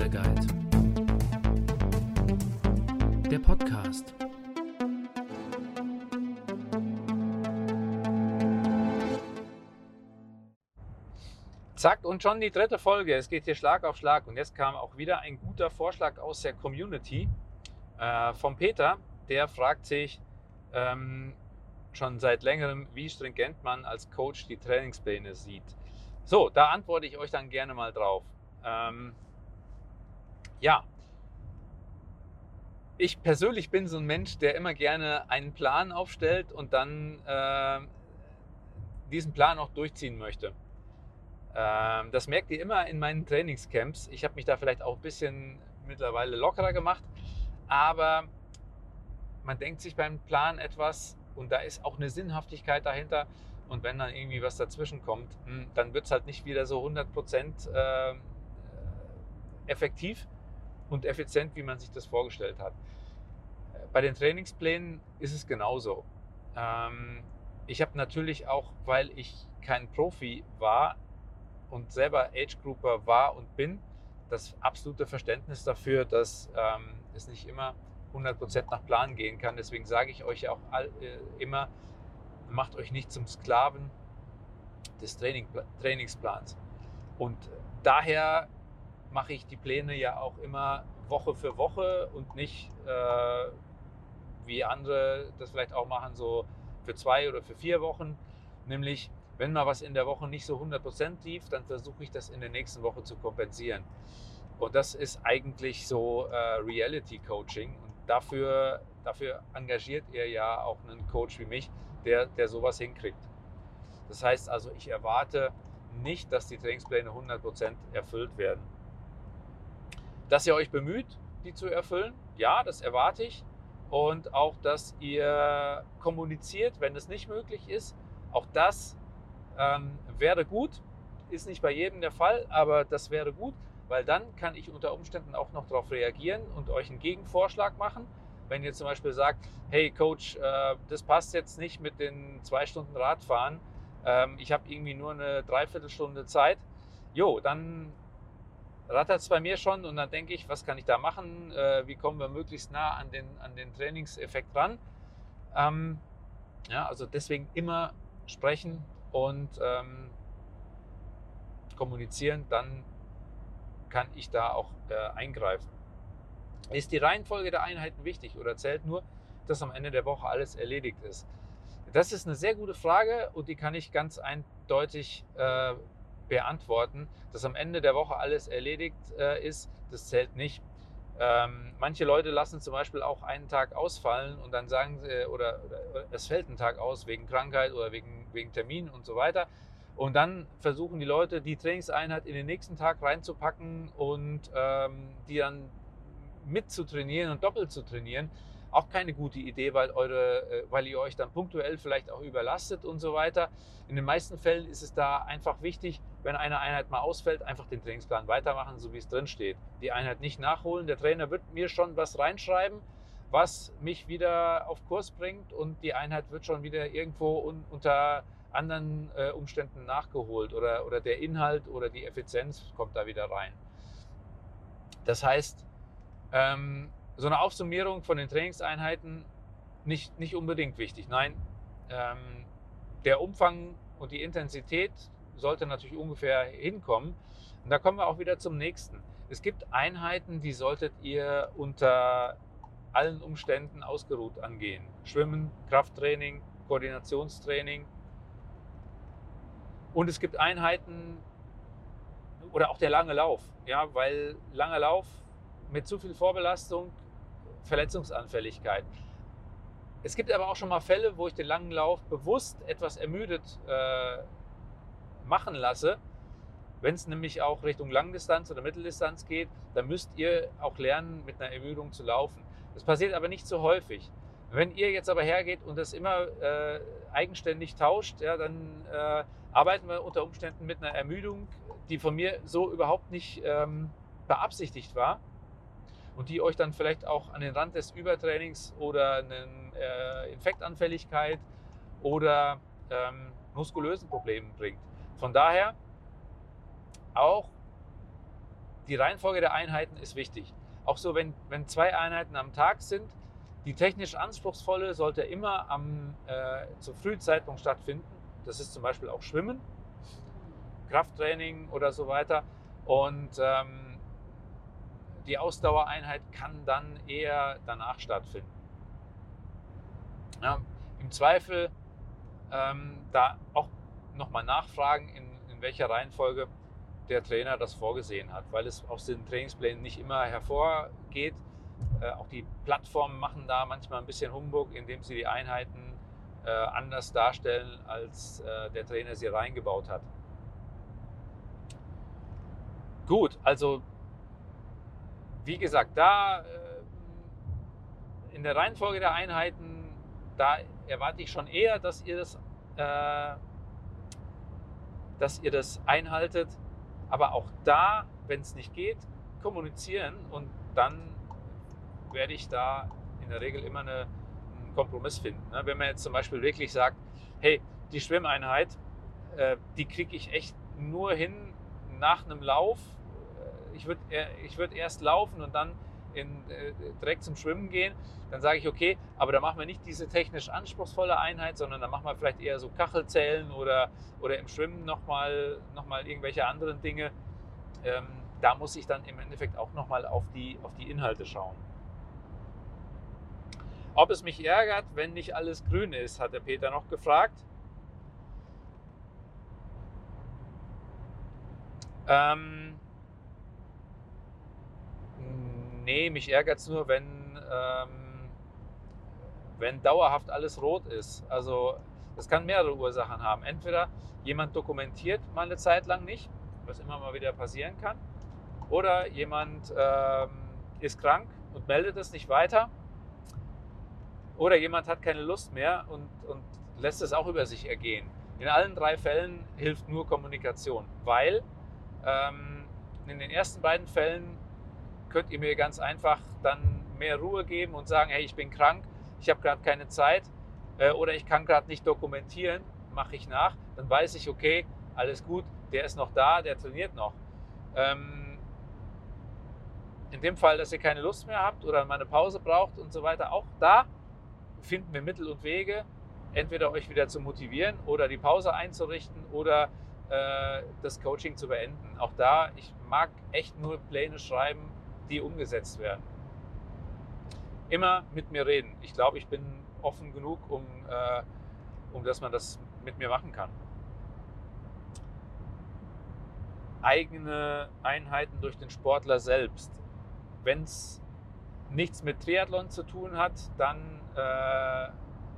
Lifestyle Guide. Der Podcast. Zack, und schon die dritte Folge. Es geht hier Schlag auf Schlag. Und jetzt kam auch wieder ein guter Vorschlag aus der Community äh, vom Peter. Der fragt sich ähm, schon seit längerem, wie stringent man als Coach die Trainingspläne sieht. So, da antworte ich euch dann gerne mal drauf. Ähm, ja, ich persönlich bin so ein Mensch, der immer gerne einen Plan aufstellt und dann äh, diesen Plan auch durchziehen möchte. Ähm, das merkt ihr immer in meinen Trainingscamps. Ich habe mich da vielleicht auch ein bisschen mittlerweile lockerer gemacht, aber man denkt sich beim Plan etwas und da ist auch eine Sinnhaftigkeit dahinter. Und wenn dann irgendwie was dazwischen kommt, hm, dann wird es halt nicht wieder so 100% äh, effektiv und effizient, wie man sich das vorgestellt hat. Bei den Trainingsplänen ist es genauso. Ähm, ich habe natürlich auch, weil ich kein Profi war, und selber Age Grouper war und bin, das absolute Verständnis dafür, dass ähm, es nicht immer 100% nach Plan gehen kann. Deswegen sage ich euch auch all, äh, immer, macht euch nicht zum Sklaven des Training, Trainingsplans. Und daher mache ich die Pläne ja auch immer Woche für Woche und nicht äh, wie andere das vielleicht auch machen, so für zwei oder für vier Wochen. Nämlich wenn mal was in der Woche nicht so 100% lief, dann versuche ich das in der nächsten Woche zu kompensieren. Und das ist eigentlich so äh, Reality Coaching. Und dafür, dafür engagiert ihr ja auch einen Coach wie mich, der, der sowas hinkriegt. Das heißt also, ich erwarte nicht, dass die Trainingspläne 100% erfüllt werden. Dass ihr euch bemüht, die zu erfüllen, ja, das erwarte ich. Und auch, dass ihr kommuniziert, wenn es nicht möglich ist. Auch das ähm, wäre gut, ist nicht bei jedem der Fall, aber das wäre gut, weil dann kann ich unter Umständen auch noch darauf reagieren und euch einen Gegenvorschlag machen. Wenn ihr zum Beispiel sagt, hey Coach, äh, das passt jetzt nicht mit den zwei Stunden Radfahren, ähm, ich habe irgendwie nur eine Dreiviertelstunde Zeit, jo, dann rattert es bei mir schon und dann denke ich, was kann ich da machen? Äh, wie kommen wir möglichst nah an den, an den Trainingseffekt ran? Ähm, ja, also deswegen immer sprechen, und ähm, kommunizieren, dann kann ich da auch äh, eingreifen. Ist die Reihenfolge der Einheiten wichtig oder zählt nur, dass am Ende der Woche alles erledigt ist? Das ist eine sehr gute Frage und die kann ich ganz eindeutig äh, beantworten. Dass am Ende der Woche alles erledigt äh, ist, das zählt nicht. Ähm, manche Leute lassen zum Beispiel auch einen Tag ausfallen und dann sagen sie, oder, oder, es fällt ein Tag aus wegen Krankheit oder wegen, wegen Termin und so weiter. Und dann versuchen die Leute, die Trainingseinheit in den nächsten Tag reinzupacken und ähm, die dann mit zu trainieren und doppelt zu trainieren. Auch keine gute Idee, weil, eure, äh, weil ihr euch dann punktuell vielleicht auch überlastet und so weiter. In den meisten Fällen ist es da einfach wichtig, wenn eine Einheit mal ausfällt, einfach den Trainingsplan weitermachen, so wie es drin steht. Die Einheit nicht nachholen. Der Trainer wird mir schon was reinschreiben, was mich wieder auf Kurs bringt und die Einheit wird schon wieder irgendwo un unter anderen äh, Umständen nachgeholt oder, oder der Inhalt oder die Effizienz kommt da wieder rein. Das heißt, ähm, so eine Aufsummierung von den Trainingseinheiten nicht, nicht unbedingt wichtig. Nein, ähm, der Umfang und die Intensität sollte natürlich ungefähr hinkommen. Und da kommen wir auch wieder zum nächsten. Es gibt Einheiten, die solltet ihr unter allen Umständen ausgeruht angehen. Schwimmen, Krafttraining, Koordinationstraining. Und es gibt Einheiten oder auch der lange Lauf, ja, weil langer Lauf mit zu viel Vorbelastung, Verletzungsanfälligkeit. Es gibt aber auch schon mal Fälle, wo ich den langen Lauf bewusst etwas ermüdet äh, machen lasse. Wenn es nämlich auch Richtung Langdistanz oder Mitteldistanz geht, dann müsst ihr auch lernen, mit einer Ermüdung zu laufen. Das passiert aber nicht so häufig. Wenn ihr jetzt aber hergeht und das immer äh, eigenständig tauscht, ja, dann äh, arbeiten wir unter Umständen mit einer Ermüdung, die von mir so überhaupt nicht ähm, beabsichtigt war und die euch dann vielleicht auch an den Rand des Übertrainings oder eine äh, Infektanfälligkeit oder ähm, muskulösen Problemen bringt. Von daher auch die Reihenfolge der Einheiten ist wichtig. Auch so, wenn, wenn zwei Einheiten am Tag sind, die technisch anspruchsvolle sollte immer am, äh, zum Frühzeitpunkt stattfinden. Das ist zum Beispiel auch Schwimmen, Krafttraining oder so weiter. Und ähm, die Ausdauereinheit kann dann eher danach stattfinden. Ja, Im Zweifel ähm, da auch nochmal nachfragen, in, in welcher Reihenfolge der Trainer das vorgesehen hat, weil es aus den Trainingsplänen nicht immer hervorgeht. Äh, auch die Plattformen machen da manchmal ein bisschen Humbug, indem sie die Einheiten äh, anders darstellen, als äh, der Trainer sie reingebaut hat. Gut, also wie gesagt, da äh, in der Reihenfolge der Einheiten, da erwarte ich schon eher, dass ihr das, äh, dass ihr das einhaltet. Aber auch da, wenn es nicht geht, kommunizieren und dann werde ich da in der Regel immer eine, einen Kompromiss finden. Ne? Wenn man jetzt zum Beispiel wirklich sagt, hey, die Schwimmeinheit, äh, die kriege ich echt nur hin nach einem Lauf. Äh, ich würde ich würd erst laufen und dann in, äh, direkt zum Schwimmen gehen, dann sage ich, okay, aber da machen wir nicht diese technisch anspruchsvolle Einheit, sondern da machen wir vielleicht eher so Kachelzählen oder, oder im Schwimmen nochmal noch mal irgendwelche anderen Dinge. Ähm, da muss ich dann im Endeffekt auch nochmal auf die, auf die Inhalte schauen. Ob es mich ärgert, wenn nicht alles grün ist, hat der Peter noch gefragt. Ähm, nee, mich ärgert es nur, wenn, ähm, wenn dauerhaft alles rot ist. Also das kann mehrere Ursachen haben. Entweder jemand dokumentiert mal eine Zeit lang nicht, was immer mal wieder passieren kann, oder jemand ähm, ist krank und meldet es nicht weiter oder jemand hat keine Lust mehr und, und lässt es auch über sich ergehen. In allen drei Fällen hilft nur Kommunikation, weil ähm, in den ersten beiden Fällen könnt ihr mir ganz einfach dann mehr Ruhe geben und sagen, hey, ich bin krank, ich habe gerade keine Zeit äh, oder ich kann gerade nicht dokumentieren, mache ich nach. Dann weiß ich, okay, alles gut, der ist noch da, der trainiert noch. Ähm, in dem Fall, dass ihr keine Lust mehr habt oder mal eine Pause braucht und so weiter, auch da finden wir Mittel und Wege, entweder euch wieder zu motivieren oder die Pause einzurichten oder äh, das Coaching zu beenden. Auch da, ich mag echt nur Pläne schreiben, die umgesetzt werden. Immer mit mir reden. Ich glaube, ich bin offen genug, um, äh, um dass man das mit mir machen kann. Eigene Einheiten durch den Sportler selbst. Wenn es nichts mit Triathlon zu tun hat, dann äh,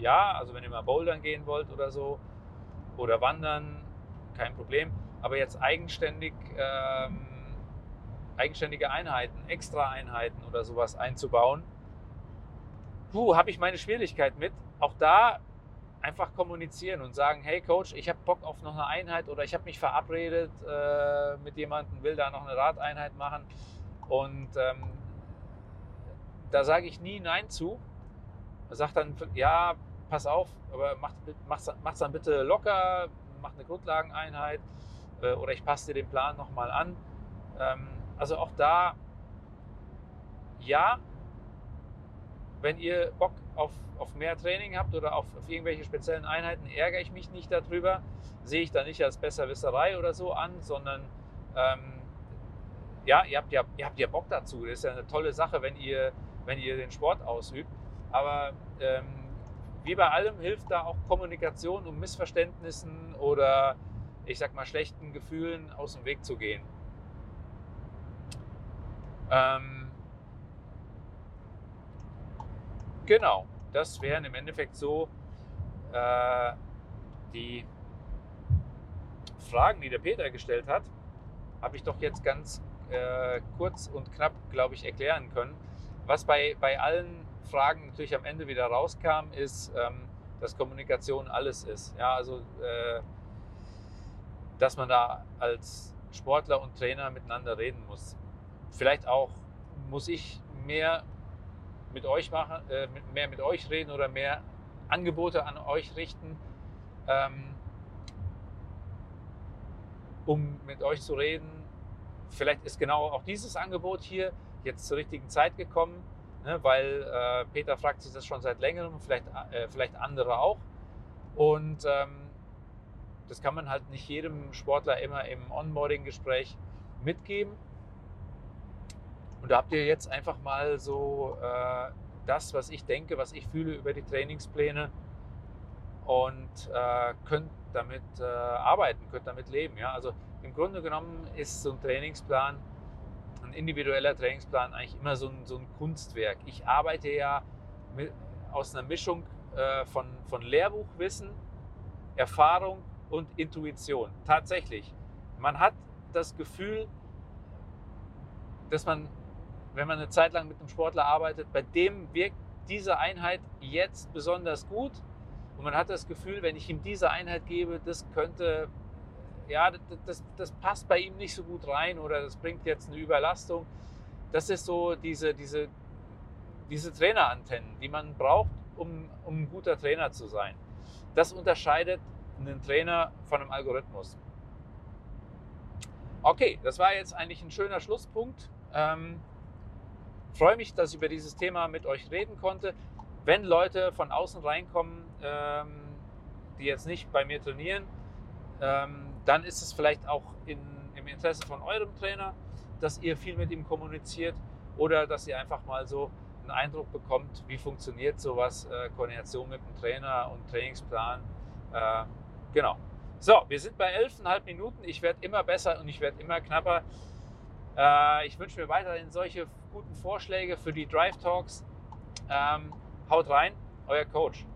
ja, also wenn ihr mal bouldern gehen wollt oder so oder wandern, kein Problem. Aber jetzt eigenständig, ähm, eigenständige Einheiten, extra Einheiten oder sowas einzubauen, puh, habe ich meine Schwierigkeit mit. Auch da einfach kommunizieren und sagen, hey Coach, ich habe Bock auf noch eine Einheit oder ich habe mich verabredet äh, mit jemandem, will da noch eine Radeinheit machen. Und ähm, da sage ich nie Nein zu, sagt dann, ja, pass auf, aber macht es dann bitte locker, mach eine Grundlageneinheit äh, oder ich passe dir den Plan nochmal an. Ähm, also auch da, ja, wenn ihr Bock auf, auf mehr Training habt oder auf, auf irgendwelche speziellen Einheiten, ärgere ich mich nicht darüber, sehe ich da nicht als Besserwisserei oder so an, sondern ähm, ja, ihr habt ja, ihr habt ja Bock dazu. Das ist ja eine tolle Sache, wenn ihr, wenn ihr den Sport ausübt. Aber ähm, wie bei allem hilft da auch Kommunikation, um Missverständnissen oder ich sag mal schlechten Gefühlen aus dem Weg zu gehen. Ähm, genau, das wären im Endeffekt so äh, die Fragen, die der Peter gestellt hat. Habe ich doch jetzt ganz äh, kurz und knapp, glaube ich, erklären können. Was bei, bei allen Fragen natürlich am Ende wieder rauskam, ist, ähm, dass Kommunikation alles ist. Ja, also, äh, dass man da als Sportler und Trainer miteinander reden muss. Vielleicht auch muss ich mehr mit euch machen, äh, mehr mit euch reden oder mehr Angebote an euch richten. Ähm, um mit euch zu reden. Vielleicht ist genau auch dieses Angebot hier jetzt zur richtigen Zeit gekommen, ne, weil äh, Peter fragt sich das schon seit längerem, vielleicht, äh, vielleicht andere auch. Und ähm, das kann man halt nicht jedem Sportler immer im Onboarding-Gespräch mitgeben. Und da habt ihr jetzt einfach mal so äh, das, was ich denke, was ich fühle über die Trainingspläne und äh, könnt damit äh, arbeiten, könnt damit leben. Ja? Also im Grunde genommen ist so ein Trainingsplan, ein individueller Trainingsplan eigentlich immer so ein, so ein Kunstwerk. Ich arbeite ja mit, aus einer Mischung äh, von, von Lehrbuchwissen, Erfahrung und Intuition. Tatsächlich. Man hat das Gefühl, dass man, wenn man eine Zeit lang mit einem Sportler arbeitet, bei dem wirkt diese Einheit jetzt besonders gut. Und man hat das Gefühl, wenn ich ihm diese Einheit gebe, das könnte, ja, das, das passt bei ihm nicht so gut rein oder das bringt jetzt eine Überlastung. Das ist so diese, diese, diese Trainerantennen, die man braucht, um, um ein guter Trainer zu sein. Das unterscheidet einen Trainer von einem Algorithmus. Okay, das war jetzt eigentlich ein schöner Schlusspunkt. Ähm, freue mich, dass ich über dieses Thema mit euch reden konnte. Wenn Leute von außen reinkommen, ähm, die jetzt nicht bei mir trainieren, ähm, dann ist es vielleicht auch in, im Interesse von eurem Trainer, dass ihr viel mit ihm kommuniziert oder dass ihr einfach mal so einen Eindruck bekommt, wie funktioniert sowas, äh, Koordination mit dem Trainer und Trainingsplan. Äh, genau. So, wir sind bei 11,5 Minuten. Ich werde immer besser und ich werde immer knapper. Äh, ich wünsche mir weiterhin solche guten Vorschläge für die Drive Talks. Ähm, haut rein, euer Coach.